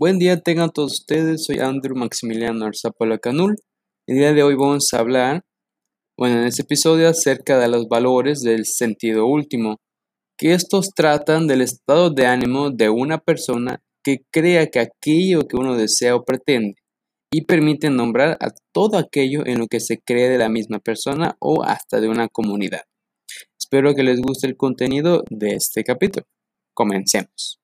Buen día tengan todos ustedes, soy Andrew Maximiliano Arzapola Canul. El día de hoy vamos a hablar, bueno, en este episodio acerca de los valores del sentido último, que estos tratan del estado de ánimo de una persona que crea que aquello que uno desea o pretende y permiten nombrar a todo aquello en lo que se cree de la misma persona o hasta de una comunidad. Espero que les guste el contenido de este capítulo. Comencemos.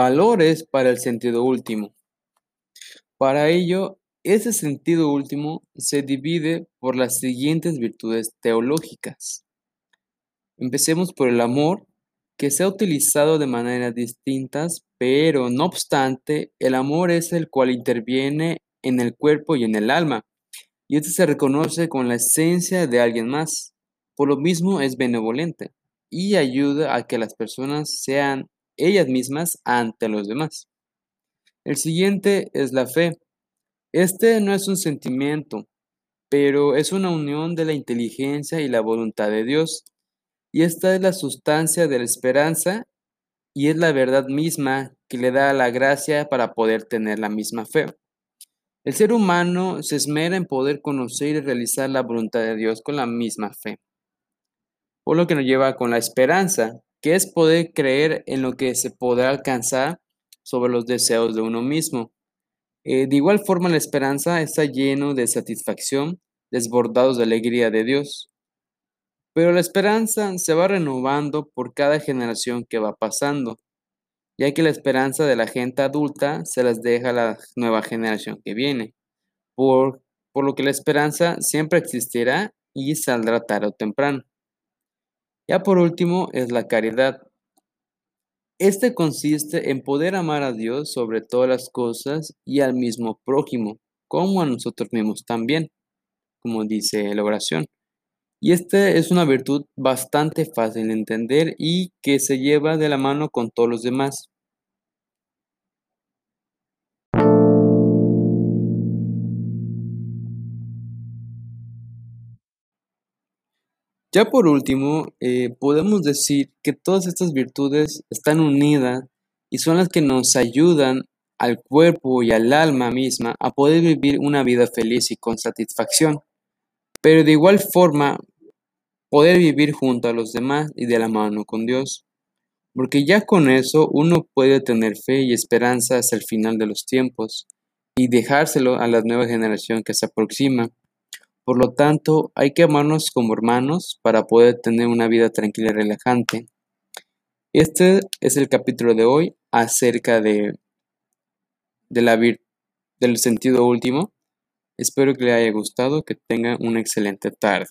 Valores para el sentido último. Para ello, ese sentido último se divide por las siguientes virtudes teológicas. Empecemos por el amor, que se ha utilizado de maneras distintas, pero no obstante, el amor es el cual interviene en el cuerpo y en el alma, y este se reconoce con la esencia de alguien más. Por lo mismo es benevolente y ayuda a que las personas sean ellas mismas ante los demás. El siguiente es la fe. Este no es un sentimiento, pero es una unión de la inteligencia y la voluntad de Dios. Y esta es la sustancia de la esperanza y es la verdad misma que le da la gracia para poder tener la misma fe. El ser humano se esmera en poder conocer y realizar la voluntad de Dios con la misma fe. Por lo que nos lleva con la esperanza, que es poder creer en lo que se podrá alcanzar sobre los deseos de uno mismo. Eh, de igual forma, la esperanza está lleno de satisfacción, desbordados de alegría de Dios. Pero la esperanza se va renovando por cada generación que va pasando, ya que la esperanza de la gente adulta se las deja a la nueva generación que viene, por, por lo que la esperanza siempre existirá y saldrá tarde o temprano. Ya por último es la caridad. Este consiste en poder amar a Dios sobre todas las cosas y al mismo prójimo, como a nosotros mismos también, como dice la oración. Y esta es una virtud bastante fácil de entender y que se lleva de la mano con todos los demás. Ya por último, eh, podemos decir que todas estas virtudes están unidas y son las que nos ayudan al cuerpo y al alma misma a poder vivir una vida feliz y con satisfacción. Pero de igual forma, poder vivir junto a los demás y de la mano con Dios. Porque ya con eso uno puede tener fe y esperanza hasta el final de los tiempos y dejárselo a la nueva generación que se aproxima por lo tanto, hay que amarnos como hermanos para poder tener una vida tranquila y relajante. Este es el capítulo de hoy acerca de, del sentido último. Espero que le haya gustado, que tengan una excelente tarde.